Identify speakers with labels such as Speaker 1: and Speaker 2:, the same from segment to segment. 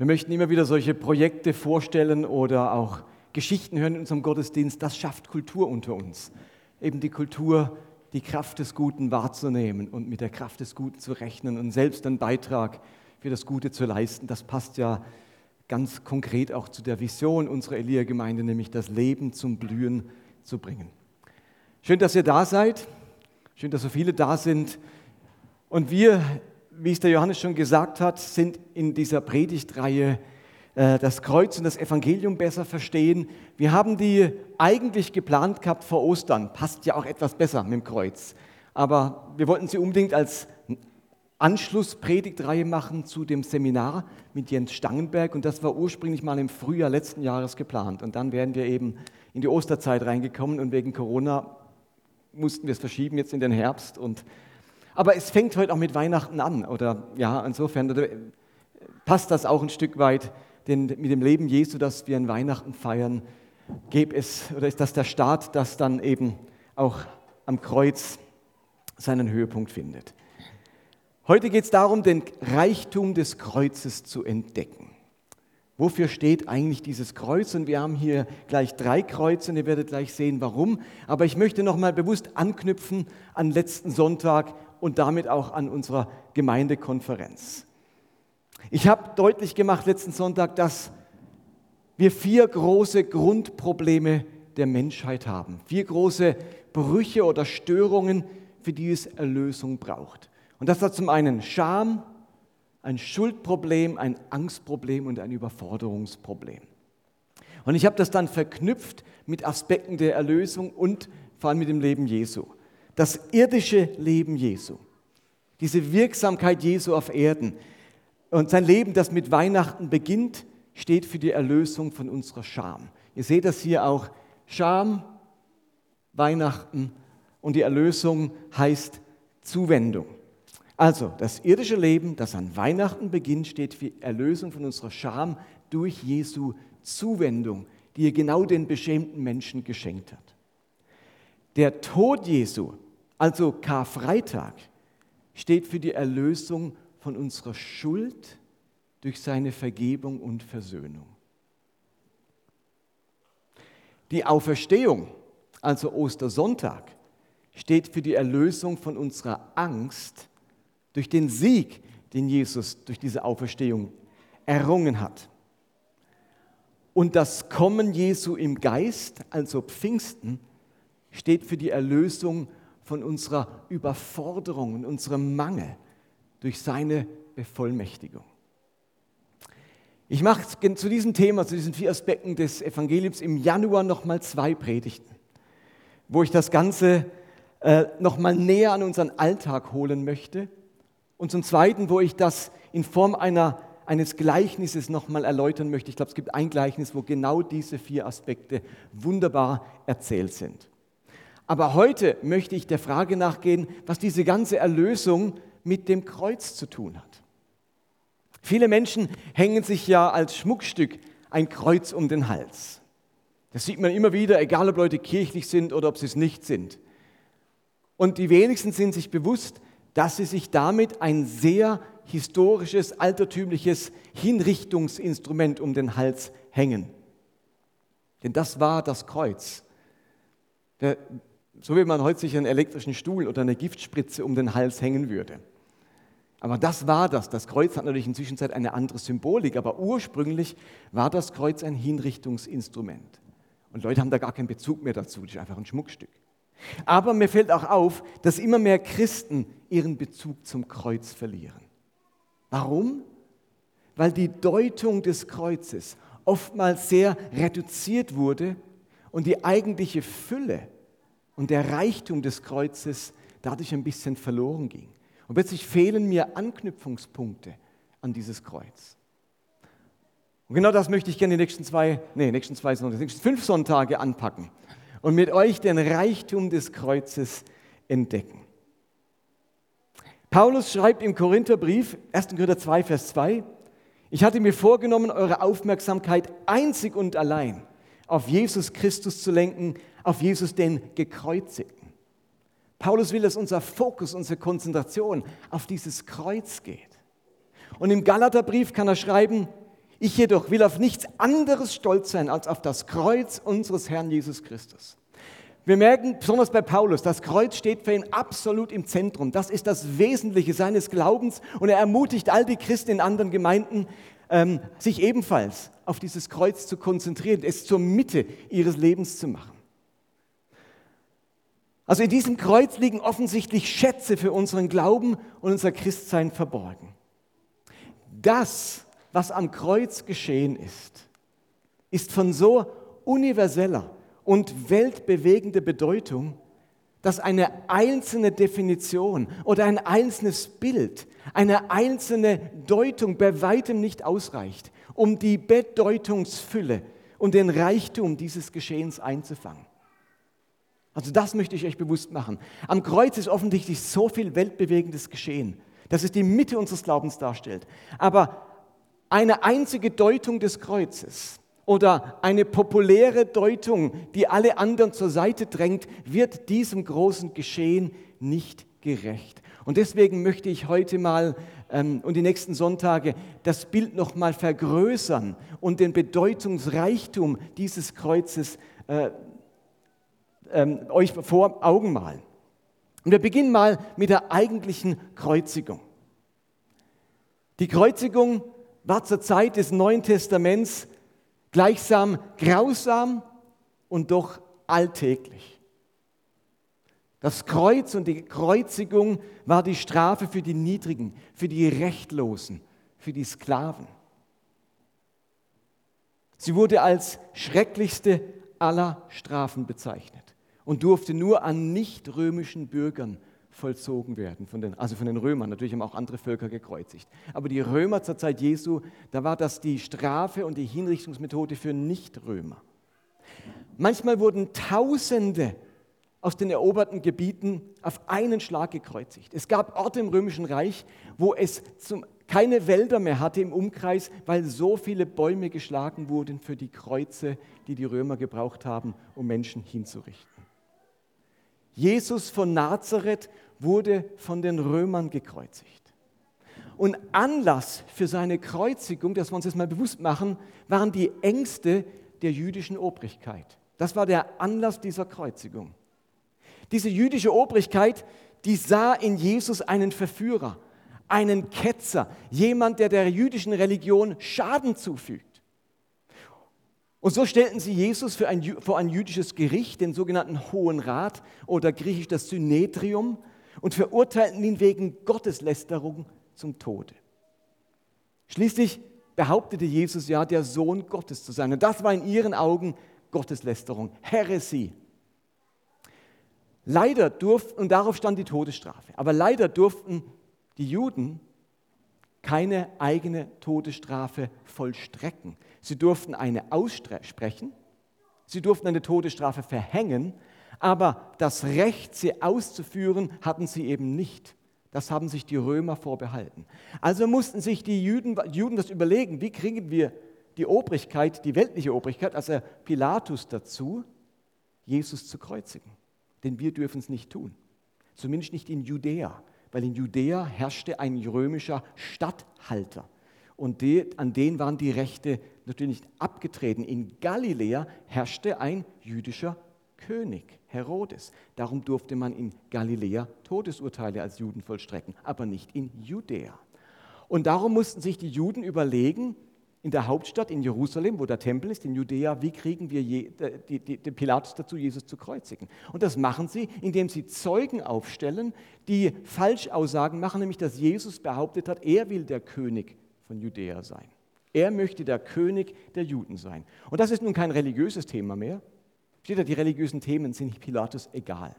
Speaker 1: Wir möchten immer wieder solche Projekte vorstellen oder auch Geschichten hören in unserem Gottesdienst. Das schafft Kultur unter uns. Eben die Kultur, die Kraft des Guten wahrzunehmen und mit der Kraft des Guten zu rechnen und selbst einen Beitrag für das Gute zu leisten. Das passt ja ganz konkret auch zu der Vision unserer Elia-Gemeinde, nämlich das Leben zum Blühen zu bringen. Schön, dass ihr da seid. Schön, dass so viele da sind. Und wir wie es der Johannes schon gesagt hat, sind in dieser Predigtreihe äh, das Kreuz und das Evangelium besser verstehen. Wir haben die eigentlich geplant gehabt vor Ostern. Passt ja auch etwas besser mit dem Kreuz. Aber wir wollten sie unbedingt als Anschlusspredigtreihe machen zu dem Seminar mit Jens Stangenberg. Und das war ursprünglich mal im Frühjahr letzten Jahres geplant. Und dann wären wir eben in die Osterzeit reingekommen und wegen Corona mussten wir es verschieben jetzt in den Herbst. Und aber es fängt heute auch mit Weihnachten an. Oder ja, insofern passt das auch ein Stück weit denn mit dem Leben Jesu, das wir an Weihnachten feiern, gäbe es, oder ist das der Start, das dann eben auch am Kreuz seinen Höhepunkt findet. Heute geht es darum, den Reichtum des Kreuzes zu entdecken. Wofür steht eigentlich dieses Kreuz? Und wir haben hier gleich drei Kreuze und ihr werdet gleich sehen, warum. Aber ich möchte nochmal bewusst anknüpfen an letzten Sonntag und damit auch an unserer Gemeindekonferenz. Ich habe deutlich gemacht letzten Sonntag, dass wir vier große Grundprobleme der Menschheit haben. Vier große Brüche oder Störungen, für die es Erlösung braucht. Und das hat zum einen Scham, ein Schuldproblem, ein Angstproblem und ein Überforderungsproblem. Und ich habe das dann verknüpft mit Aspekten der Erlösung und vor allem mit dem Leben Jesu das irdische Leben Jesu, diese Wirksamkeit Jesu auf Erden und sein Leben, das mit Weihnachten beginnt, steht für die Erlösung von unserer Scham. Ihr seht das hier auch, Scham, Weihnachten und die Erlösung heißt Zuwendung. Also das irdische Leben, das an Weihnachten beginnt, steht für Erlösung von unserer Scham durch Jesu Zuwendung, die er genau den beschämten Menschen geschenkt hat. Der Tod Jesu also Karfreitag steht für die Erlösung von unserer Schuld durch seine Vergebung und Versöhnung. Die Auferstehung, also Ostersonntag, steht für die Erlösung von unserer Angst durch den Sieg, den Jesus durch diese Auferstehung errungen hat. Und das Kommen Jesu im Geist, also Pfingsten, steht für die Erlösung von unserer Überforderung und unserem Mangel durch seine Bevollmächtigung. Ich mache zu diesem Thema, zu diesen vier Aspekten des Evangeliums im Januar nochmal zwei Predigten, wo ich das Ganze äh, nochmal näher an unseren Alltag holen möchte. Und zum Zweiten, wo ich das in Form einer, eines Gleichnisses nochmal erläutern möchte. Ich glaube, es gibt ein Gleichnis, wo genau diese vier Aspekte wunderbar erzählt sind. Aber heute möchte ich der Frage nachgehen, was diese ganze Erlösung mit dem Kreuz zu tun hat. Viele Menschen hängen sich ja als Schmuckstück ein Kreuz um den Hals. Das sieht man immer wieder, egal ob Leute kirchlich sind oder ob sie es nicht sind. Und die wenigsten sind sich bewusst, dass sie sich damit ein sehr historisches, altertümliches Hinrichtungsinstrument um den Hals hängen. Denn das war das Kreuz. Der so wie man heute sich einen elektrischen Stuhl oder eine Giftspritze um den Hals hängen würde. Aber das war das. Das Kreuz hat natürlich inzwischen eine andere Symbolik, aber ursprünglich war das Kreuz ein Hinrichtungsinstrument. Und Leute haben da gar keinen Bezug mehr dazu, das ist einfach ein Schmuckstück. Aber mir fällt auch auf, dass immer mehr Christen ihren Bezug zum Kreuz verlieren. Warum? Weil die Deutung des Kreuzes oftmals sehr reduziert wurde und die eigentliche Fülle und der Reichtum des Kreuzes dadurch ein bisschen verloren ging. Und plötzlich fehlen mir Anknüpfungspunkte an dieses Kreuz. Und genau das möchte ich gerne die nächsten zwei, nee, nächsten zwei Sonntage, die nächsten fünf Sonntage anpacken und mit euch den Reichtum des Kreuzes entdecken. Paulus schreibt im Korintherbrief, 1. Korinther 2, Vers 2, ich hatte mir vorgenommen, eure Aufmerksamkeit einzig und allein auf Jesus Christus zu lenken, auf Jesus den Gekreuzigten. Paulus will, dass unser Fokus, unsere Konzentration auf dieses Kreuz geht. Und im Galaterbrief kann er schreiben, Ich jedoch will auf nichts anderes stolz sein als auf das Kreuz unseres Herrn Jesus Christus. Wir merken, besonders bei Paulus, das Kreuz steht für ihn absolut im Zentrum. Das ist das Wesentliche seines Glaubens und er ermutigt all die Christen in anderen Gemeinden, ähm, sich ebenfalls auf dieses Kreuz zu konzentrieren, es zur Mitte ihres Lebens zu machen. Also in diesem Kreuz liegen offensichtlich Schätze für unseren Glauben und unser Christsein verborgen. Das, was am Kreuz geschehen ist, ist von so universeller und weltbewegender Bedeutung, dass eine einzelne Definition oder ein einzelnes Bild, eine einzelne Deutung bei weitem nicht ausreicht, um die Bedeutungsfülle und den Reichtum dieses Geschehens einzufangen. Also das möchte ich euch bewusst machen. Am Kreuz ist offensichtlich so viel weltbewegendes Geschehen, dass es die Mitte unseres Glaubens darstellt. Aber eine einzige Deutung des Kreuzes oder eine populäre Deutung, die alle anderen zur Seite drängt, wird diesem großen Geschehen nicht gerecht. Und deswegen möchte ich heute mal ähm, und die nächsten Sonntage das Bild noch mal vergrößern und den Bedeutungsreichtum dieses Kreuzes äh, ähm, euch vor Augen malen. Und wir beginnen mal mit der eigentlichen Kreuzigung. Die Kreuzigung war zur Zeit des Neuen Testaments gleichsam grausam und doch alltäglich. Das Kreuz und die Kreuzigung war die Strafe für die Niedrigen, für die Rechtlosen, für die Sklaven. Sie wurde als schrecklichste aller Strafen bezeichnet und durfte nur an nicht-römischen Bürgern vollzogen werden, von den, also von den Römern. Natürlich haben auch andere Völker gekreuzigt. Aber die Römer zur Zeit Jesu, da war das die Strafe und die Hinrichtungsmethode für Nicht-Römer. Manchmal wurden Tausende aus den eroberten Gebieten auf einen Schlag gekreuzigt. Es gab Orte im Römischen Reich, wo es zum, keine Wälder mehr hatte im Umkreis, weil so viele Bäume geschlagen wurden für die Kreuze, die die Römer gebraucht haben, um Menschen hinzurichten. Jesus von Nazareth wurde von den Römern gekreuzigt. Und Anlass für seine Kreuzigung, das wir uns jetzt mal bewusst machen, waren die Ängste der jüdischen Obrigkeit. Das war der Anlass dieser Kreuzigung. Diese jüdische Obrigkeit, die sah in Jesus einen Verführer, einen Ketzer, jemand, der der jüdischen Religion Schaden zufügt. Und so stellten sie Jesus ein, vor ein jüdisches Gericht, den sogenannten Hohen Rat oder griechisch das Synedrium, und verurteilten ihn wegen Gotteslästerung zum Tode. Schließlich behauptete Jesus ja, der Sohn Gottes zu sein. Und das war in ihren Augen Gotteslästerung, Heresie. Leider durften, und darauf stand die Todesstrafe, aber leider durften die Juden keine eigene Todesstrafe vollstrecken. Sie durften eine aussprechen, sie durften eine Todesstrafe verhängen, aber das Recht, sie auszuführen, hatten sie eben nicht. Das haben sich die Römer vorbehalten. Also mussten sich die Juden, Juden das überlegen, wie kriegen wir die Obrigkeit, die weltliche Obrigkeit, also Pilatus dazu, Jesus zu kreuzigen. Denn wir dürfen es nicht tun. Zumindest nicht in Judäa, weil in Judäa herrschte ein römischer Statthalter. Und die, an den waren die Rechte natürlich nicht abgetreten. In Galiläa herrschte ein jüdischer König, Herodes. Darum durfte man in Galiläa Todesurteile als Juden vollstrecken, aber nicht in Judäa. Und darum mussten sich die Juden überlegen, in der Hauptstadt, in Jerusalem, wo der Tempel ist, in Judäa, wie kriegen wir je, die, die, den Pilatus dazu, Jesus zu kreuzigen? Und das machen sie, indem sie Zeugen aufstellen, die Falschaussagen machen, nämlich dass Jesus behauptet hat, er will der König von Judäa sein. Er möchte der König der Juden sein. Und das ist nun kein religiöses Thema mehr. Steht da, die religiösen Themen sind Pilatus egal.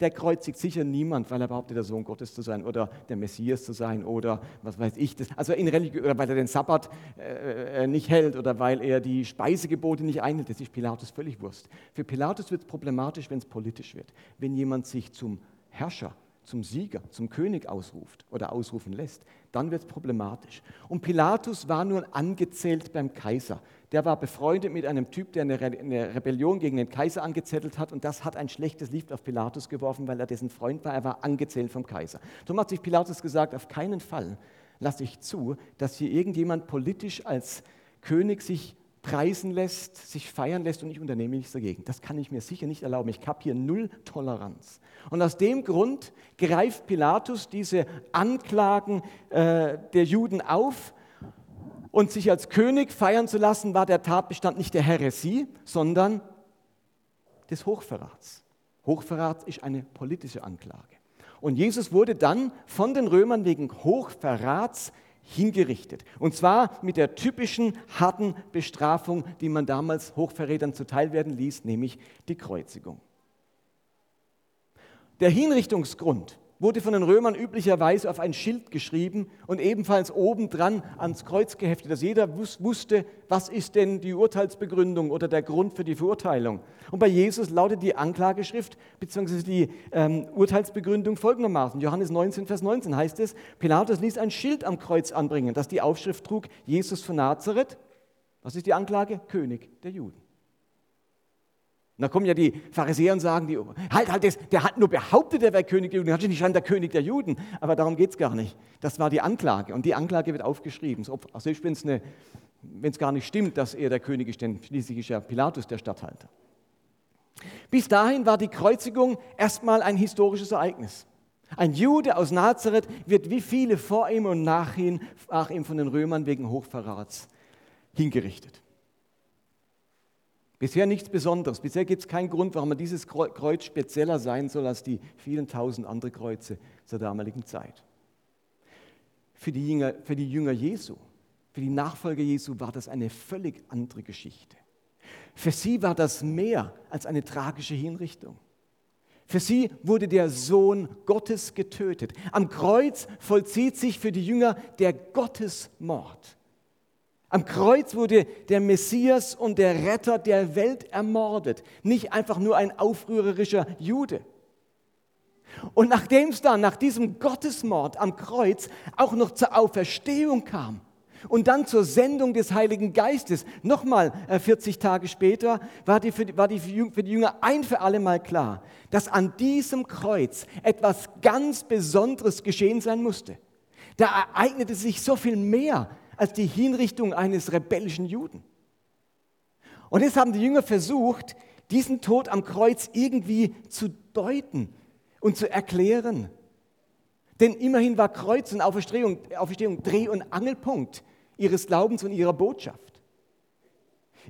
Speaker 1: Der kreuzigt sicher niemand, weil er behauptet, der Sohn Gottes zu sein oder der Messias zu sein oder was weiß ich. Das, also in Religion, oder weil er den Sabbat äh, äh, nicht hält oder weil er die Speisegebote nicht einhält. Das ist Pilatus völlig Wurst. Für Pilatus wird es problematisch, wenn es politisch wird. Wenn jemand sich zum Herrscher zum Sieger, zum König ausruft oder ausrufen lässt, dann wird es problematisch. Und Pilatus war nun angezählt beim Kaiser. Der war befreundet mit einem Typ, der eine, Re eine Rebellion gegen den Kaiser angezettelt hat und das hat ein schlechtes Licht auf Pilatus geworfen, weil er dessen Freund war. Er war angezählt vom Kaiser. Darum hat sich Pilatus gesagt, auf keinen Fall lasse ich zu, dass hier irgendjemand politisch als König sich preisen lässt, sich feiern lässt und ich unternehme nichts dagegen. Das kann ich mir sicher nicht erlauben. Ich habe hier null Toleranz. Und aus dem Grund greift Pilatus diese Anklagen äh, der Juden auf und sich als König feiern zu lassen, war der Tatbestand nicht der Häresie, sondern des Hochverrats. Hochverrat ist eine politische Anklage. Und Jesus wurde dann von den Römern wegen Hochverrats hingerichtet. Und zwar mit der typischen harten Bestrafung, die man damals Hochverrätern zuteil werden ließ, nämlich die Kreuzigung. Der Hinrichtungsgrund wurde von den Römern üblicherweise auf ein Schild geschrieben und ebenfalls obendran ans Kreuz geheftet, dass jeder wusste, was ist denn die Urteilsbegründung oder der Grund für die Verurteilung. Und bei Jesus lautet die Anklageschrift bzw. die ähm, Urteilsbegründung folgendermaßen. Johannes 19, Vers 19 heißt es, Pilatus ließ ein Schild am Kreuz anbringen, das die Aufschrift trug, Jesus von Nazareth, was ist die Anklage? König der Juden. Und da kommen ja die Pharisäer und sagen, die, halt, halt, der hat nur behauptet, er wäre König der Juden, er hat nicht der König der Juden. Aber darum geht es gar nicht. Das war die Anklage und die Anklage wird aufgeschrieben. Selbst wenn es gar nicht stimmt, dass er der König ist, denn schließlich ist ja Pilatus der Statthalter. Bis dahin war die Kreuzigung erstmal ein historisches Ereignis. Ein Jude aus Nazareth wird wie viele vor ihm und nach ihm von den Römern wegen Hochverrats hingerichtet. Bisher nichts Besonderes. Bisher gibt es keinen Grund, warum dieses Kreuz spezieller sein soll als die vielen tausend andere Kreuze zur damaligen Zeit. Für die, Jünger, für die Jünger Jesu, für die Nachfolger Jesu war das eine völlig andere Geschichte. Für sie war das mehr als eine tragische Hinrichtung. Für sie wurde der Sohn Gottes getötet. Am Kreuz vollzieht sich für die Jünger der Gottesmord. Am Kreuz wurde der Messias und der Retter der Welt ermordet, nicht einfach nur ein aufrührerischer Jude. Und nachdem es dann nach diesem Gottesmord am Kreuz auch noch zur Auferstehung kam und dann zur Sendung des Heiligen Geistes, nochmal 40 äh, Tage später, war, die für, war die für die Jünger ein für alle Mal klar, dass an diesem Kreuz etwas ganz Besonderes geschehen sein musste. Da ereignete sich so viel mehr als die Hinrichtung eines rebellischen Juden. Und jetzt haben die Jünger versucht, diesen Tod am Kreuz irgendwie zu deuten und zu erklären. Denn immerhin war Kreuz und Auferstehung, Auferstehung Dreh- und Angelpunkt ihres Glaubens und ihrer Botschaft.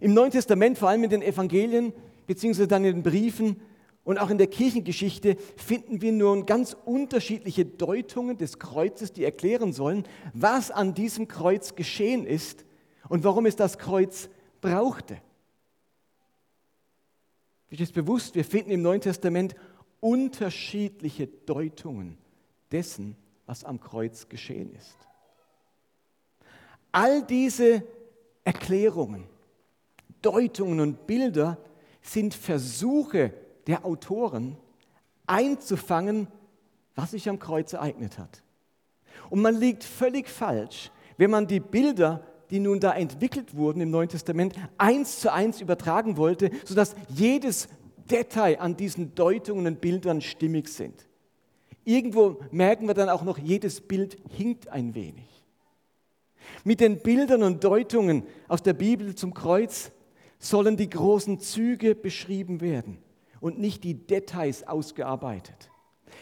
Speaker 1: Im Neuen Testament, vor allem in den Evangelien, beziehungsweise dann in den Briefen, und auch in der Kirchengeschichte finden wir nun ganz unterschiedliche Deutungen des Kreuzes, die erklären sollen, was an diesem Kreuz geschehen ist und warum es das Kreuz brauchte. Ist es bewusst, wir finden im Neuen Testament unterschiedliche Deutungen dessen, was am Kreuz geschehen ist. All diese Erklärungen, Deutungen und Bilder sind Versuche der Autoren einzufangen, was sich am Kreuz ereignet hat. Und man liegt völlig falsch, wenn man die Bilder, die nun da entwickelt wurden im Neuen Testament, eins zu eins übertragen wollte, sodass jedes Detail an diesen Deutungen und Bildern stimmig sind. Irgendwo merken wir dann auch noch, jedes Bild hinkt ein wenig. Mit den Bildern und Deutungen aus der Bibel zum Kreuz sollen die großen Züge beschrieben werden und nicht die Details ausgearbeitet.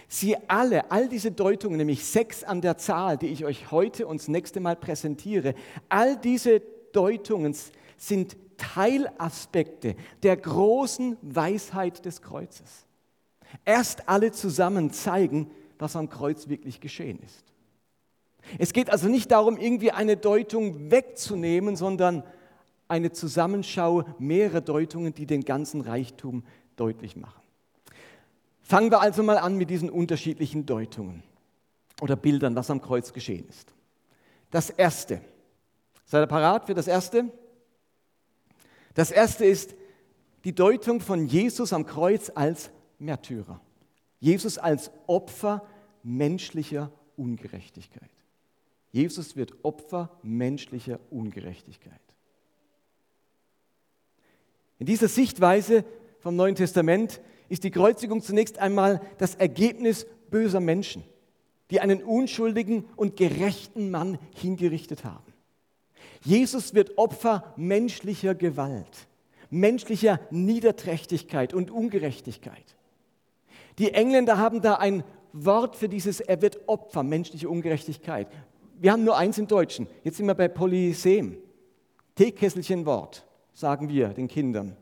Speaker 1: Sie alle, all diese Deutungen, nämlich sechs an der Zahl, die ich euch heute und das nächste Mal präsentiere, all diese Deutungen sind Teilaspekte der großen Weisheit des Kreuzes. Erst alle zusammen zeigen, was am Kreuz wirklich geschehen ist. Es geht also nicht darum, irgendwie eine Deutung wegzunehmen, sondern eine Zusammenschau mehrerer Deutungen, die den ganzen Reichtum deutlich machen. Fangen wir also mal an mit diesen unterschiedlichen Deutungen oder Bildern, was am Kreuz geschehen ist. Das erste. Seid ihr parat für das erste? Das erste ist die Deutung von Jesus am Kreuz als Märtyrer. Jesus als Opfer menschlicher Ungerechtigkeit. Jesus wird Opfer menschlicher Ungerechtigkeit. In dieser Sichtweise vom Neuen Testament ist die Kreuzigung zunächst einmal das Ergebnis böser Menschen, die einen unschuldigen und gerechten Mann hingerichtet haben. Jesus wird Opfer menschlicher Gewalt, menschlicher Niederträchtigkeit und Ungerechtigkeit. Die Engländer haben da ein Wort für dieses, er wird Opfer, menschliche Ungerechtigkeit. Wir haben nur eins im Deutschen. Jetzt sind wir bei Polysem. Teekesselchenwort, sagen wir den Kindern.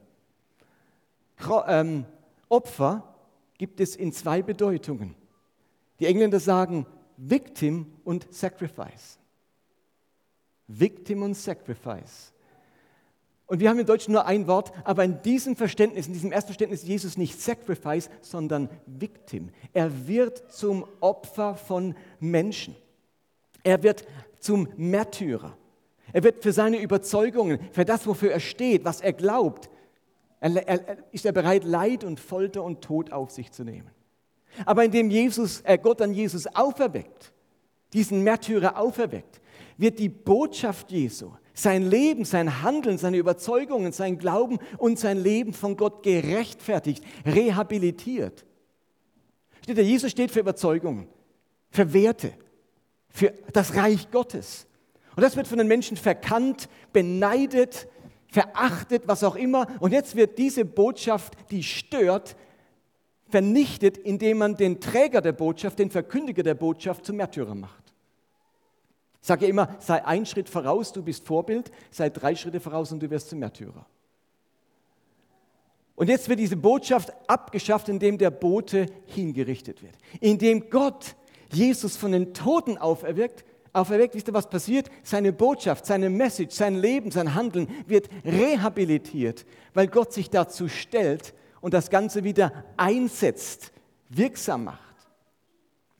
Speaker 1: Ähm, Opfer gibt es in zwei Bedeutungen. Die Engländer sagen Victim und Sacrifice. Victim und Sacrifice. Und wir haben im Deutschen nur ein Wort, aber in diesem Verständnis, in diesem ersten Verständnis ist Jesus nicht Sacrifice, sondern Victim. Er wird zum Opfer von Menschen. Er wird zum Märtyrer. Er wird für seine Überzeugungen, für das, wofür er steht, was er glaubt, ist er bereit, Leid und Folter und Tod auf sich zu nehmen. Aber indem Jesus, äh Gott dann Jesus auferweckt, diesen Märtyrer auferweckt, wird die Botschaft Jesu, sein Leben, sein Handeln, seine Überzeugungen, sein Glauben und sein Leben von Gott gerechtfertigt, rehabilitiert. Steht der Jesus steht für Überzeugungen, für Werte, für das Reich Gottes. Und das wird von den Menschen verkannt, beneidet, verachtet, was auch immer. Und jetzt wird diese Botschaft, die stört, vernichtet, indem man den Träger der Botschaft, den Verkündiger der Botschaft zum Märtyrer macht. Ich sage immer, sei ein Schritt voraus, du bist Vorbild, sei drei Schritte voraus und du wirst zum Märtyrer. Und jetzt wird diese Botschaft abgeschafft, indem der Bote hingerichtet wird. Indem Gott Jesus von den Toten auferweckt, auferweckt, wisst ihr, was passiert? Seine Botschaft, seine Message, sein Leben, sein Handeln wird rehabilitiert, weil Gott sich dazu stellt und das Ganze wieder einsetzt, wirksam macht.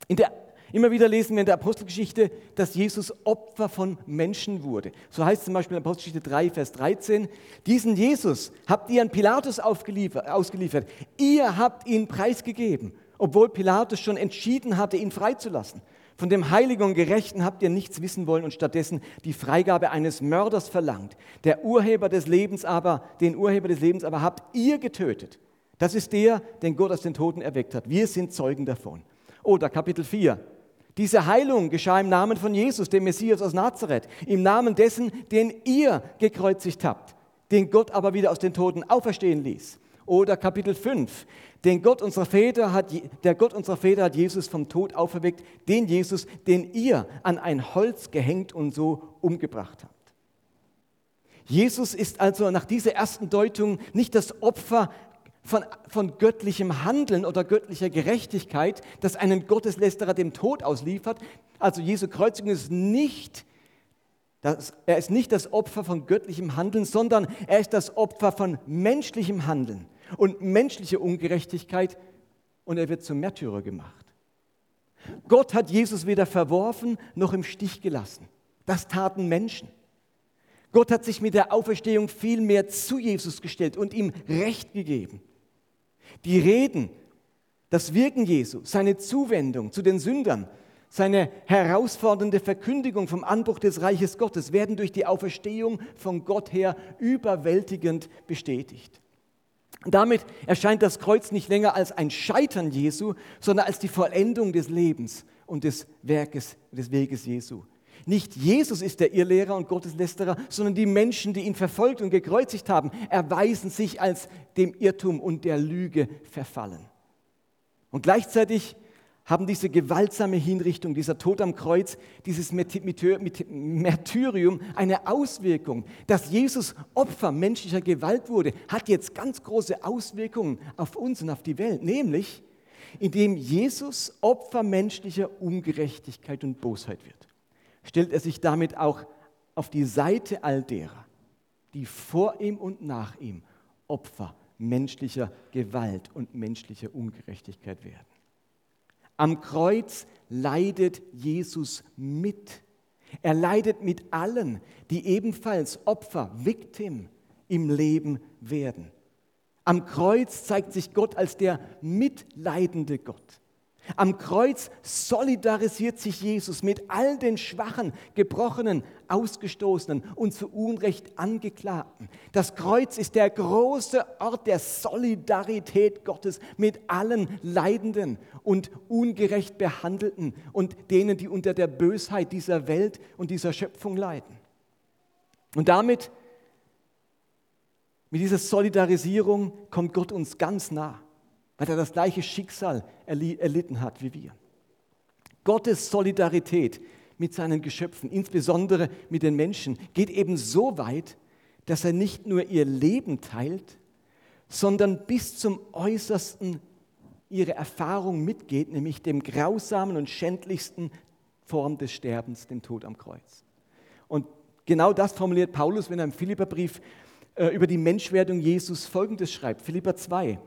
Speaker 1: Der Immer wieder lesen wir in der Apostelgeschichte, dass Jesus Opfer von Menschen wurde. So heißt es zum Beispiel in Apostelgeschichte 3, Vers 13, diesen Jesus habt ihr an Pilatus ausgeliefert. Ihr habt ihn preisgegeben, obwohl Pilatus schon entschieden hatte, ihn freizulassen. Von dem Heiligen und Gerechten habt ihr nichts wissen wollen und stattdessen die Freigabe eines Mörders verlangt. Der Urheber des Lebens aber, den Urheber des Lebens aber habt ihr getötet. Das ist der, den Gott aus den Toten erweckt hat. Wir sind Zeugen davon. Oder Kapitel 4, diese Heilung geschah im Namen von Jesus, dem Messias aus Nazareth, im Namen dessen, den ihr gekreuzigt habt, den Gott aber wieder aus den Toten auferstehen ließ. Oder Kapitel 5, den Gott unserer Väter hat, der Gott unserer Väter hat Jesus vom Tod auferweckt, den Jesus, den ihr an ein Holz gehängt und so umgebracht habt. Jesus ist also nach dieser ersten Deutung nicht das Opfer von, von göttlichem Handeln oder göttlicher Gerechtigkeit, das einen Gotteslästerer dem Tod ausliefert. Also Jesu Kreuzigung ist nicht, das, er ist nicht das Opfer von göttlichem Handeln, sondern er ist das Opfer von menschlichem Handeln und menschlicher Ungerechtigkeit und er wird zum Märtyrer gemacht. Gott hat Jesus weder verworfen noch im Stich gelassen. Das taten Menschen. Gott hat sich mit der Auferstehung viel mehr zu Jesus gestellt und ihm Recht gegeben. Die Reden, das Wirken Jesu, seine Zuwendung zu den Sündern, seine herausfordernde Verkündigung vom Anbruch des Reiches Gottes werden durch die Auferstehung von Gott her überwältigend bestätigt. Damit erscheint das Kreuz nicht länger als ein Scheitern Jesu, sondern als die Vollendung des Lebens und des Werkes, des Weges Jesu. Nicht Jesus ist der Irrlehrer und Gotteslästerer, sondern die Menschen, die ihn verfolgt und gekreuzigt haben, erweisen sich als dem Irrtum und der Lüge verfallen. Und gleichzeitig haben diese gewaltsame Hinrichtung, dieser Tod am Kreuz, dieses Märtyrium eine Auswirkung. Dass Jesus Opfer menschlicher Gewalt wurde, hat jetzt ganz große Auswirkungen auf uns und auf die Welt, nämlich indem Jesus Opfer menschlicher Ungerechtigkeit und Bosheit wird stellt er sich damit auch auf die Seite all derer, die vor ihm und nach ihm Opfer menschlicher Gewalt und menschlicher Ungerechtigkeit werden. Am Kreuz leidet Jesus mit. Er leidet mit allen, die ebenfalls Opfer, Victim im Leben werden. Am Kreuz zeigt sich Gott als der mitleidende Gott. Am Kreuz solidarisiert sich Jesus mit all den Schwachen, Gebrochenen, Ausgestoßenen und zu Unrecht Angeklagten. Das Kreuz ist der große Ort der Solidarität Gottes mit allen Leidenden und ungerecht Behandelten und denen, die unter der Bösheit dieser Welt und dieser Schöpfung leiden. Und damit, mit dieser Solidarisierung, kommt Gott uns ganz nah, weil er das gleiche Schicksal erlitten hat wie wir. Gottes Solidarität mit seinen Geschöpfen, insbesondere mit den Menschen, geht eben so weit, dass er nicht nur ihr Leben teilt, sondern bis zum äußersten ihre Erfahrung mitgeht, nämlich dem grausamen und schändlichsten Form des Sterbens, dem Tod am Kreuz. Und genau das formuliert Paulus, wenn er im Philipperbrief äh, über die Menschwerdung Jesus folgendes schreibt, Philipper 2.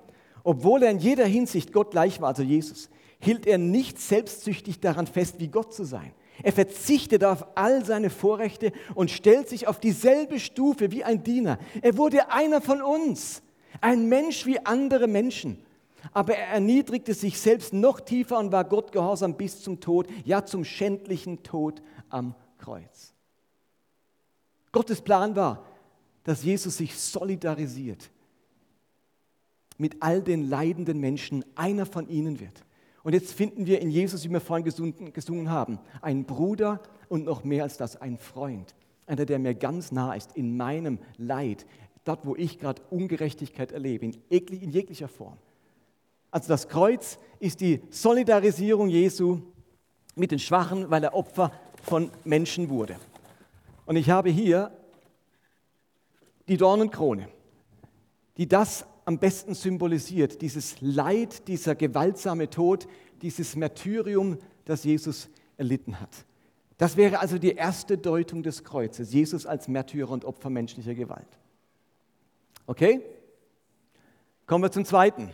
Speaker 1: Obwohl er in jeder Hinsicht Gott gleich war, also Jesus, hielt er nicht selbstsüchtig daran fest, wie Gott zu sein. Er verzichtet auf all seine Vorrechte und stellt sich auf dieselbe Stufe wie ein Diener. Er wurde einer von uns, ein Mensch wie andere Menschen. Aber er erniedrigte sich selbst noch tiefer und war Gott gehorsam bis zum Tod, ja zum schändlichen Tod am Kreuz. Gottes Plan war, dass Jesus sich solidarisiert mit all den leidenden Menschen, einer von ihnen wird. Und jetzt finden wir in Jesus, wie wir vorhin gesungen haben, einen Bruder und noch mehr als das, einen Freund. Einer, der mir ganz nah ist in meinem Leid, dort, wo ich gerade Ungerechtigkeit erlebe, in, in jeglicher Form. Also das Kreuz ist die Solidarisierung Jesu mit den Schwachen, weil er Opfer von Menschen wurde. Und ich habe hier die Dornenkrone, die das am besten symbolisiert, dieses Leid, dieser gewaltsame Tod, dieses Märtyrium, das Jesus erlitten hat. Das wäre also die erste Deutung des Kreuzes, Jesus als Märtyrer und Opfer menschlicher Gewalt. Okay? Kommen wir zum zweiten.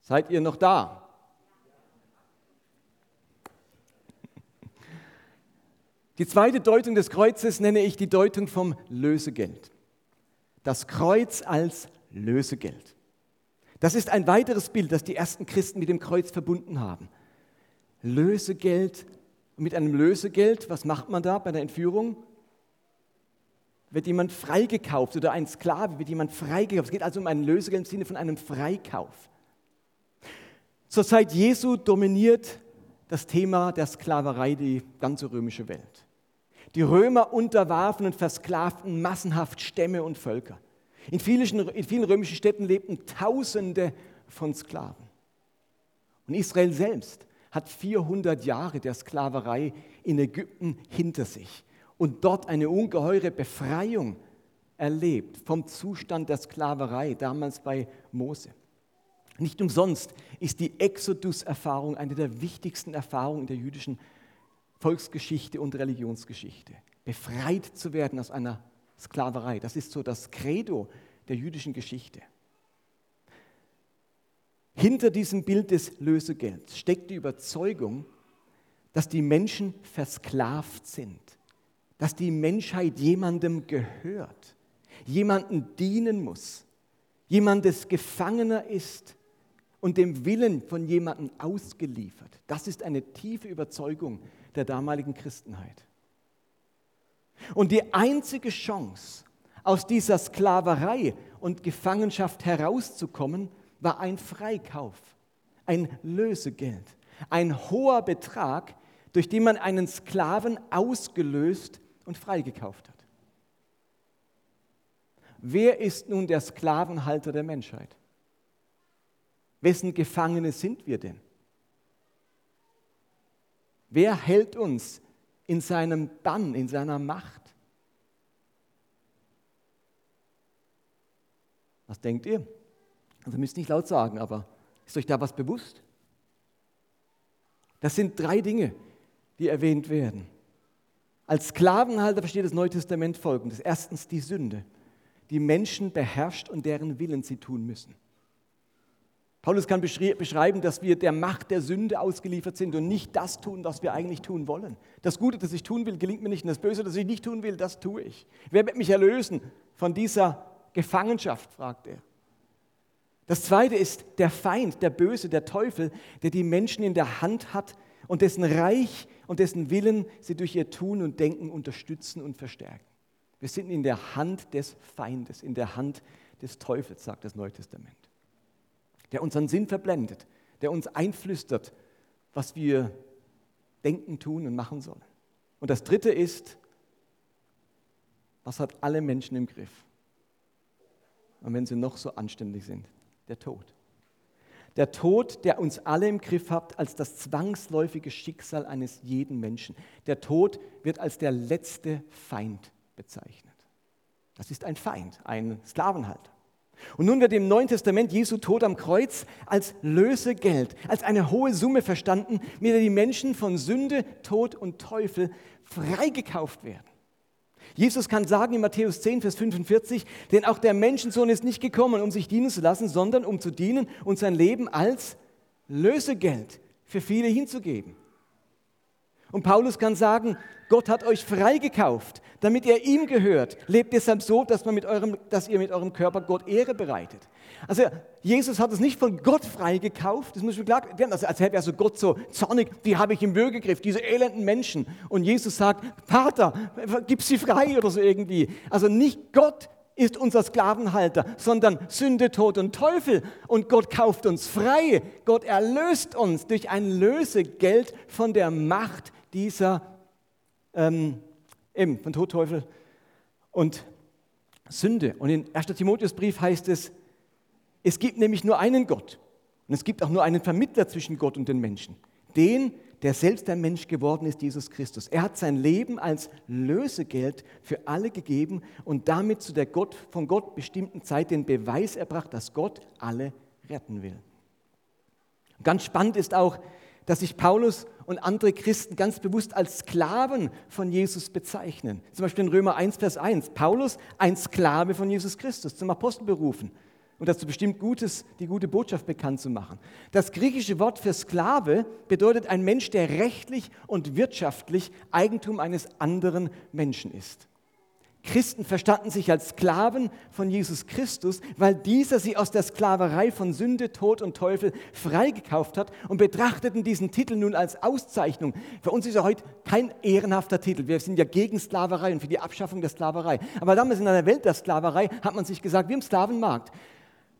Speaker 1: Seid ihr noch da? Die zweite Deutung des Kreuzes nenne ich die Deutung vom Lösegeld. Das Kreuz als Lösegeld. Das ist ein weiteres Bild, das die ersten Christen mit dem Kreuz verbunden haben. Lösegeld. Und mit einem Lösegeld, was macht man da bei der Entführung? Wird jemand freigekauft oder ein Sklave wird jemand freigekauft. Es geht also um ein Lösegeld im Sinne von einem Freikauf. Zur Zeit Jesu dominiert das Thema der Sklaverei die ganze römische Welt. Die Römer unterwarfen und versklavten massenhaft Stämme und Völker. In vielen, in vielen römischen Städten lebten Tausende von Sklaven. Und Israel selbst hat 400 Jahre der Sklaverei in Ägypten hinter sich und dort eine ungeheure Befreiung erlebt vom Zustand der Sklaverei, damals bei Mose. Nicht umsonst ist die Exodus-Erfahrung eine der wichtigsten Erfahrungen in der jüdischen Volksgeschichte und Religionsgeschichte. Befreit zu werden aus einer Sklaverei. Das ist so das Credo der jüdischen Geschichte. Hinter diesem Bild des Lösegelds steckt die Überzeugung, dass die Menschen versklavt sind, dass die Menschheit jemandem gehört, jemandem dienen muss, jemandes Gefangener ist und dem Willen von jemandem ausgeliefert. Das ist eine tiefe Überzeugung der damaligen Christenheit. Und die einzige Chance, aus dieser Sklaverei und Gefangenschaft herauszukommen, war ein Freikauf, ein Lösegeld, ein hoher Betrag, durch den man einen Sklaven ausgelöst und freigekauft hat. Wer ist nun der Sklavenhalter der Menschheit? Wessen Gefangene sind wir denn? Wer hält uns in seinem Bann, in seiner Macht? Was denkt ihr? Also müsst nicht laut sagen, aber ist euch da was bewusst? Das sind drei Dinge, die erwähnt werden. Als Sklavenhalter versteht das Neue Testament folgendes. Erstens die Sünde, die Menschen beherrscht und deren Willen sie tun müssen. Paulus kann beschreiben, dass wir der Macht der Sünde ausgeliefert sind und nicht das tun, was wir eigentlich tun wollen. Das Gute, das ich tun will, gelingt mir nicht und das Böse, das ich nicht tun will, das tue ich. Wer wird mich erlösen von dieser Gefangenschaft, fragt er. Das zweite ist der Feind, der Böse, der Teufel, der die Menschen in der Hand hat und dessen Reich und dessen Willen sie durch ihr Tun und Denken unterstützen und verstärken. Wir sind in der Hand des Feindes, in der Hand des Teufels, sagt das Neue Testament der unseren Sinn verblendet, der uns einflüstert, was wir denken, tun und machen sollen. Und das Dritte ist Was hat alle Menschen im Griff? Und wenn sie noch so anständig sind, der Tod. Der Tod, der uns alle im Griff hat, als das zwangsläufige Schicksal eines jeden Menschen. Der Tod wird als der letzte Feind bezeichnet. Das ist ein Feind, ein Sklavenhalter. Und nun wird im Neuen Testament Jesu Tod am Kreuz als Lösegeld, als eine hohe Summe verstanden, mit der die Menschen von Sünde, Tod und Teufel freigekauft werden. Jesus kann sagen in Matthäus 10, Vers 45, denn auch der Menschensohn ist nicht gekommen, um sich dienen zu lassen, sondern um zu dienen und sein Leben als Lösegeld für viele hinzugeben. Und Paulus kann sagen, Gott hat euch freigekauft, damit ihr ihm gehört. Lebt deshalb so, dass, man mit eurem, dass ihr mit eurem Körper Gott Ehre bereitet. Also Jesus hat es nicht von Gott freigekauft, das muss man klar werden, also als wäre so Gott so zornig, die habe ich im Würgegriff, diese elenden Menschen. Und Jesus sagt, Vater, gib sie frei oder so irgendwie. Also nicht Gott ist unser Sklavenhalter, sondern Sünde, Tod und Teufel. Und Gott kauft uns frei. Gott erlöst uns durch ein Lösegeld von der Macht dieser, ähm, eben von Tod, Teufel und Sünde. Und in 1. Timotheusbrief heißt es, es gibt nämlich nur einen Gott. Und es gibt auch nur einen Vermittler zwischen Gott und den Menschen. Den, der selbst ein Mensch geworden ist, Jesus Christus. Er hat sein Leben als Lösegeld für alle gegeben und damit zu der Gott, von Gott bestimmten Zeit den Beweis erbracht, dass Gott alle retten will. Ganz spannend ist auch, dass sich Paulus und andere Christen ganz bewusst als Sklaven von Jesus bezeichnen. Zum Beispiel in Römer 1, Vers 1. Paulus, ein Sklave von Jesus Christus, zum Apostel berufen und dazu bestimmt Gutes, die gute Botschaft bekannt zu machen. Das griechische Wort für Sklave bedeutet ein Mensch, der rechtlich und wirtschaftlich Eigentum eines anderen Menschen ist. Christen verstanden sich als Sklaven von Jesus Christus, weil dieser sie aus der Sklaverei von Sünde, Tod und Teufel freigekauft hat und betrachteten diesen Titel nun als Auszeichnung. Für uns ist er heute kein ehrenhafter Titel. Wir sind ja gegen Sklaverei und für die Abschaffung der Sklaverei. Aber damals in einer Welt der Sklaverei hat man sich gesagt, wie im Sklavenmarkt,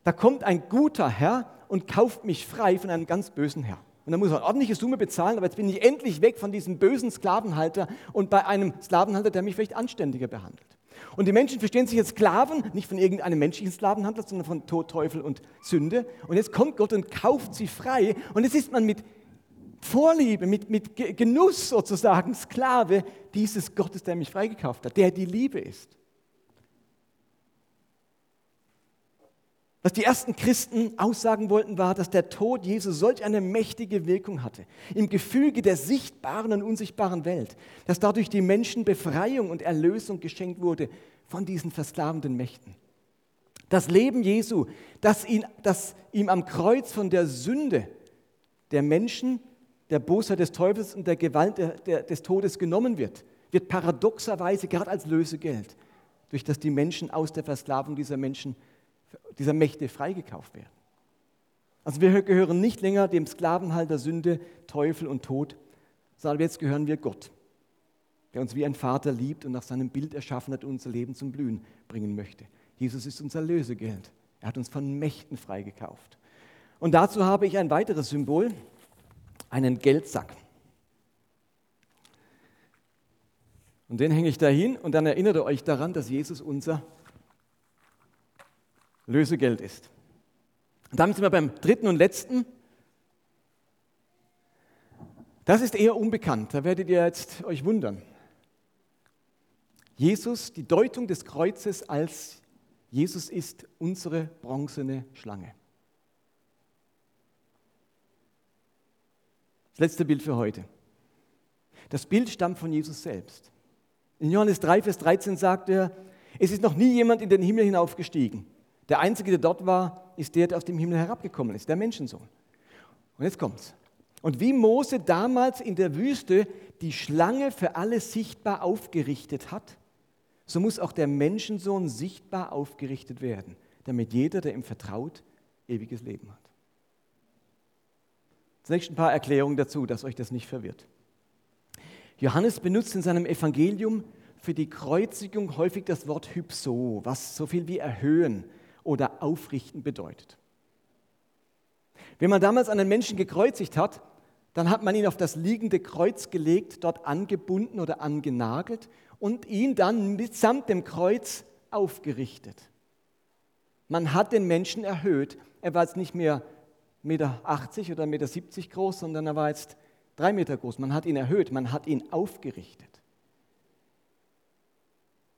Speaker 1: da kommt ein guter Herr und kauft mich frei von einem ganz bösen Herr. Und dann muss man ordentliche Summe bezahlen, aber jetzt bin ich endlich weg von diesem bösen Sklavenhalter und bei einem Sklavenhalter, der mich vielleicht anständiger behandelt. Und die Menschen verstehen sich als Sklaven, nicht von irgendeinem menschlichen Sklavenhandler, sondern von Tod, Teufel und Sünde. Und jetzt kommt Gott und kauft sie frei. Und jetzt ist man mit Vorliebe, mit, mit Genuss sozusagen Sklave dieses Gottes, der mich freigekauft hat, der die Liebe ist. Was die ersten Christen aussagen wollten, war, dass der Tod Jesu solch eine mächtige Wirkung hatte im Gefüge der sichtbaren und unsichtbaren Welt, dass dadurch die Menschen Befreiung und Erlösung geschenkt wurde von diesen versklavenden Mächten. Das Leben Jesu, das, ihn, das ihm am Kreuz von der Sünde der Menschen, der Bosheit des Teufels und der Gewalt der, der, des Todes genommen wird, wird paradoxerweise gerade als Lösegeld, durch das die Menschen aus der Versklavung dieser Menschen dieser Mächte freigekauft werden. Also wir gehören nicht länger dem Sklavenhalter Sünde, Teufel und Tod, sondern jetzt gehören wir Gott, der uns wie ein Vater liebt und nach seinem Bild erschaffen hat und unser Leben zum Blühen bringen möchte. Jesus ist unser Lösegeld. Er hat uns von Mächten freigekauft. Und dazu habe ich ein weiteres Symbol, einen Geldsack. Und den hänge ich dahin und dann erinnert ihr euch daran, dass Jesus unser Lösegeld ist. Und damit sind wir beim dritten und letzten. Das ist eher unbekannt, da werdet ihr jetzt euch wundern. Jesus, die Deutung des Kreuzes als Jesus ist unsere bronzene Schlange. Das letzte Bild für heute. Das Bild stammt von Jesus selbst. In Johannes 3, Vers 13 sagt er, es ist noch nie jemand in den Himmel hinaufgestiegen, der Einzige, der dort war, ist der, der aus dem Himmel herabgekommen ist, der Menschensohn. Und jetzt kommt's. Und wie Mose damals in der Wüste die Schlange für alle sichtbar aufgerichtet hat, so muss auch der Menschensohn sichtbar aufgerichtet werden, damit jeder, der ihm vertraut, ewiges Leben hat. Zunächst ein paar Erklärungen dazu, dass euch das nicht verwirrt. Johannes benutzt in seinem Evangelium für die Kreuzigung häufig das Wort Hypso, was so viel wie erhöhen oder aufrichten bedeutet. Wenn man damals einen Menschen gekreuzigt hat, Dann hat man ihn auf das liegende Kreuz gelegt, dort angebunden oder angenagelt und ihn dann mitsamt dem Kreuz aufgerichtet. Man hat den Menschen erhöht. Er war jetzt nicht mehr 1,80 Meter oder 1,70 Meter groß, sondern er war jetzt drei Meter groß. Man hat ihn erhöht, man hat ihn aufgerichtet.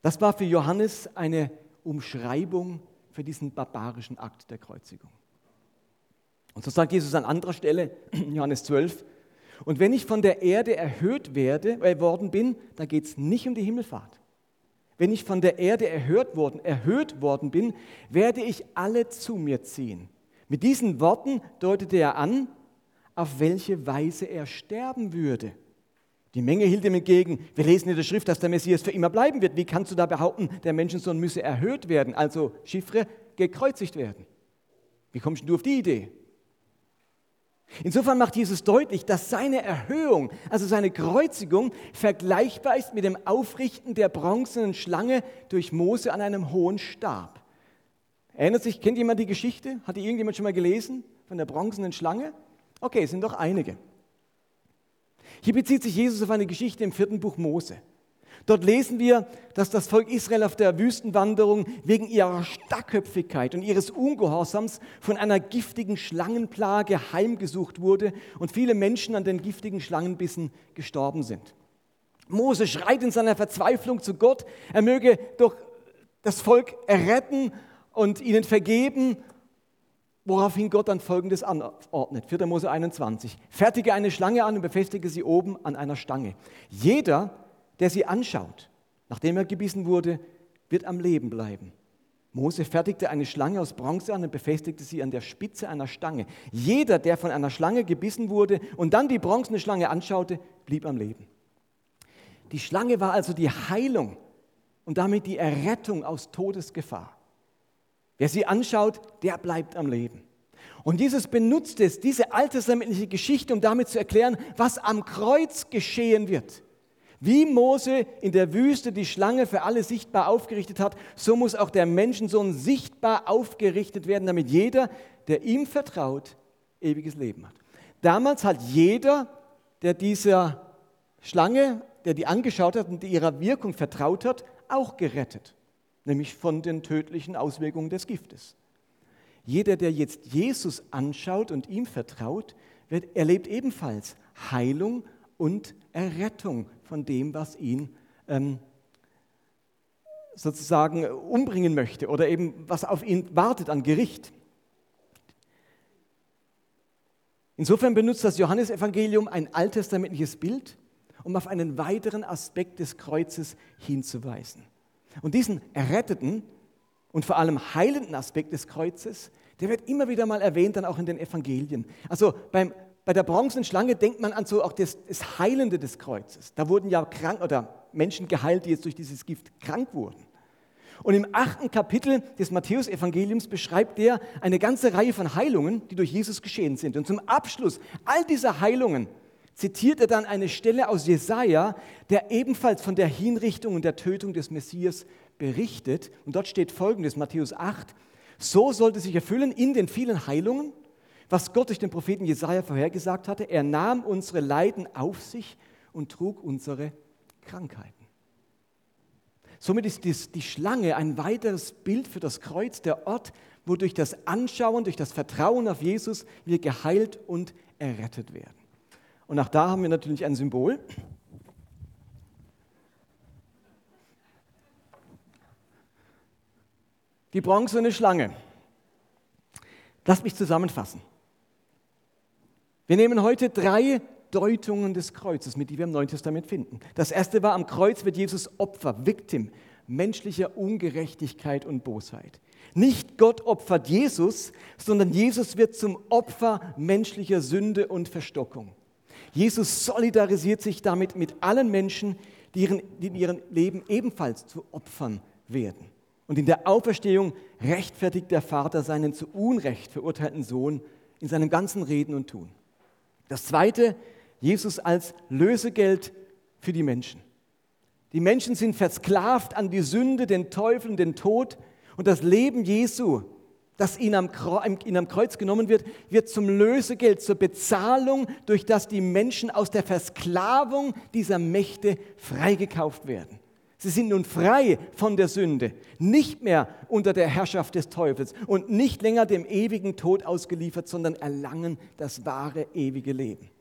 Speaker 1: Das war für Johannes eine Umschreibung für diesen barbarischen Akt der Kreuzigung. Und so sagt Jesus an anderer Stelle, Johannes 12, und wenn ich von der Erde erhöht werde, äh, worden bin, da geht es nicht um die Himmelfahrt. Wenn ich von der Erde erhöht worden, erhöht worden bin, werde ich alle zu mir ziehen. Mit diesen Worten deutete er an, auf welche Weise er sterben würde. Die Menge hielt ihm entgegen, wir lesen in der Schrift, dass der Messias für immer bleiben wird. Wie kannst du da behaupten, der Menschensohn müsse erhöht werden, also Chiffre gekreuzigt werden? Wie kommst du auf die Idee? Insofern macht Jesus deutlich, dass seine Erhöhung, also seine Kreuzigung, vergleichbar ist mit dem Aufrichten der bronzenen Schlange durch Mose an einem hohen Stab. Erinnert sich, kennt jemand die Geschichte? Hat die irgendjemand schon mal gelesen von der bronzenen Schlange? Okay, es sind doch einige. Hier bezieht sich Jesus auf eine Geschichte im vierten Buch Mose. Dort lesen wir, dass das Volk Israel auf der Wüstenwanderung wegen ihrer Starrköpfigkeit und ihres Ungehorsams von einer giftigen Schlangenplage heimgesucht wurde und viele Menschen an den giftigen Schlangenbissen gestorben sind. Mose schreit in seiner Verzweiflung zu Gott, er möge doch das Volk erretten und ihnen vergeben, woraufhin Gott dann Folgendes anordnet. 4. Mose 21. Fertige eine Schlange an und befestige sie oben an einer Stange. Jeder, der sie anschaut, nachdem er gebissen wurde, wird am Leben bleiben. Mose fertigte eine Schlange aus Bronze an und befestigte sie an der Spitze einer Stange. Jeder, der von einer Schlange gebissen wurde und dann die bronzene Schlange anschaute, blieb am Leben. Die Schlange war also die Heilung und damit die Errettung aus Todesgefahr. Wer sie anschaut, der bleibt am Leben. Und Jesus benutzt es, diese alttestamentliche Geschichte, um damit zu erklären, was am Kreuz geschehen wird. Wie Mose in der Wüste die Schlange für alle sichtbar aufgerichtet hat, so muss auch der Menschensohn sichtbar aufgerichtet werden, damit jeder, der ihm vertraut, ewiges Leben hat. Damals hat jeder, der dieser Schlange, der die angeschaut hat und ihrer Wirkung vertraut hat, auch gerettet, nämlich von den tödlichen Auswirkungen des Giftes. Jeder, der jetzt Jesus anschaut und ihm vertraut, wird, erlebt ebenfalls Heilung und Errettung von dem, was ihn ähm, sozusagen umbringen möchte oder eben was auf ihn wartet an Gericht. Insofern benutzt das Johannesevangelium ein alttestamentliches Bild, um auf einen weiteren Aspekt des Kreuzes hinzuweisen. Und diesen erretteten und vor allem heilenden Aspekt des Kreuzes, der wird immer wieder mal erwähnt, dann auch in den Evangelien. Also beim bei der bronzenen Schlange denkt man an so auch das, das Heilende des Kreuzes. Da wurden ja krank oder Menschen geheilt, die jetzt durch dieses Gift krank wurden. Und im achten Kapitel des Matthäusevangeliums beschreibt er eine ganze Reihe von Heilungen, die durch Jesus geschehen sind. Und zum Abschluss all dieser Heilungen zitiert er dann eine Stelle aus Jesaja, der ebenfalls von der Hinrichtung und der Tötung des Messias berichtet. Und dort steht folgendes: Matthäus 8. So sollte sich erfüllen in den vielen Heilungen was Gott durch den Propheten Jesaja vorhergesagt hatte. Er nahm unsere Leiden auf sich und trug unsere Krankheiten. Somit ist die Schlange ein weiteres Bild für das Kreuz, der Ort, wo durch das Anschauen, durch das Vertrauen auf Jesus wir geheilt und errettet werden. Und auch da haben wir natürlich ein Symbol. Die bronzene Schlange. Lass mich zusammenfassen. Wir nehmen heute drei Deutungen des Kreuzes mit, die wir im Neuen Testament finden. Das erste war, am Kreuz wird Jesus Opfer, Victim menschlicher Ungerechtigkeit und Bosheit. Nicht Gott opfert Jesus, sondern Jesus wird zum Opfer menschlicher Sünde und Verstockung. Jesus solidarisiert sich damit mit allen Menschen, die, ihren, die in ihrem Leben ebenfalls zu Opfern werden. Und in der Auferstehung rechtfertigt der Vater seinen zu Unrecht verurteilten Sohn in seinem ganzen Reden und Tun. Das zweite, Jesus als Lösegeld für die Menschen. Die Menschen sind versklavt an die Sünde, den Teufel und den Tod und das Leben Jesu, das ihn am, Kreuz genommen wird, wird zum Lösegeld, zur Bezahlung, durch das die Menschen aus der Versklavung dieser Mächte freigekauft werden. Sie sind nun frei von der Sünde, nicht mehr unter der Herrschaft des Teufels und nicht länger dem ewigen Tod ausgeliefert, sondern erlangen das wahre ewige Leben.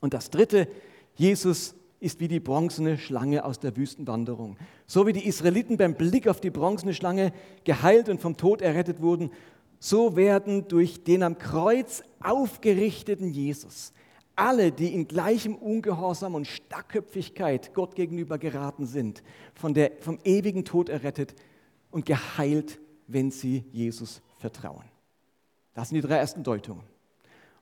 Speaker 1: Und das Dritte, Jesus ist wie die bronzene Schlange aus der Wüstenwanderung. So wie die Israeliten beim Blick auf die bronzene Schlange geheilt und vom Tod errettet wurden, so werden durch den am Kreuz aufgerichteten Jesus alle, die in gleichem Ungehorsam und Starkköpfigkeit Gott gegenüber geraten sind, von der, vom ewigen Tod errettet und geheilt, wenn sie Jesus vertrauen. Das sind die drei ersten Deutungen.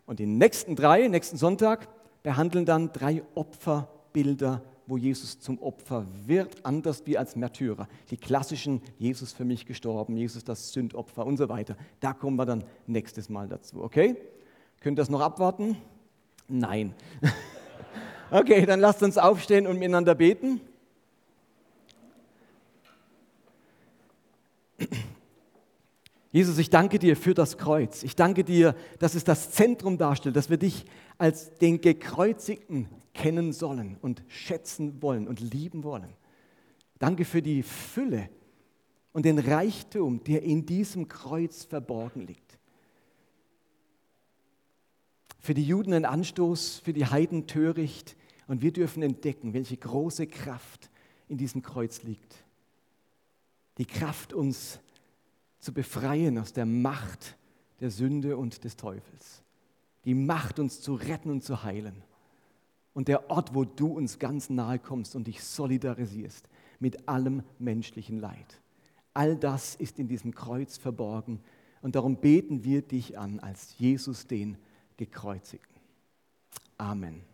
Speaker 1: Und die nächsten drei, nächsten Sonntag, behandeln dann drei Opferbilder, wo Jesus zum Opfer wird, anders wie als Märtyrer. Die klassischen Jesus für mich gestorben, Jesus das Sündopfer und so weiter. Da kommen wir dann nächstes Mal dazu, okay? Könnt ihr das noch abwarten? Nein. Okay, dann lasst uns aufstehen und miteinander beten. Jesus, ich danke dir für das Kreuz. Ich danke dir, dass es das Zentrum darstellt, dass wir dich als den Gekreuzigten kennen sollen und schätzen wollen und lieben wollen. Danke für die Fülle und den Reichtum, der in diesem Kreuz verborgen liegt für die Juden ein Anstoß, für die Heiden töricht. Und wir dürfen entdecken, welche große Kraft in diesem Kreuz liegt. Die Kraft, uns zu befreien aus der Macht der Sünde und des Teufels. Die Macht, uns zu retten und zu heilen. Und der Ort, wo du uns ganz nahe kommst und dich solidarisierst mit allem menschlichen Leid. All das ist in diesem Kreuz verborgen. Und darum beten wir dich an als Jesus den gekreuzigten. Amen.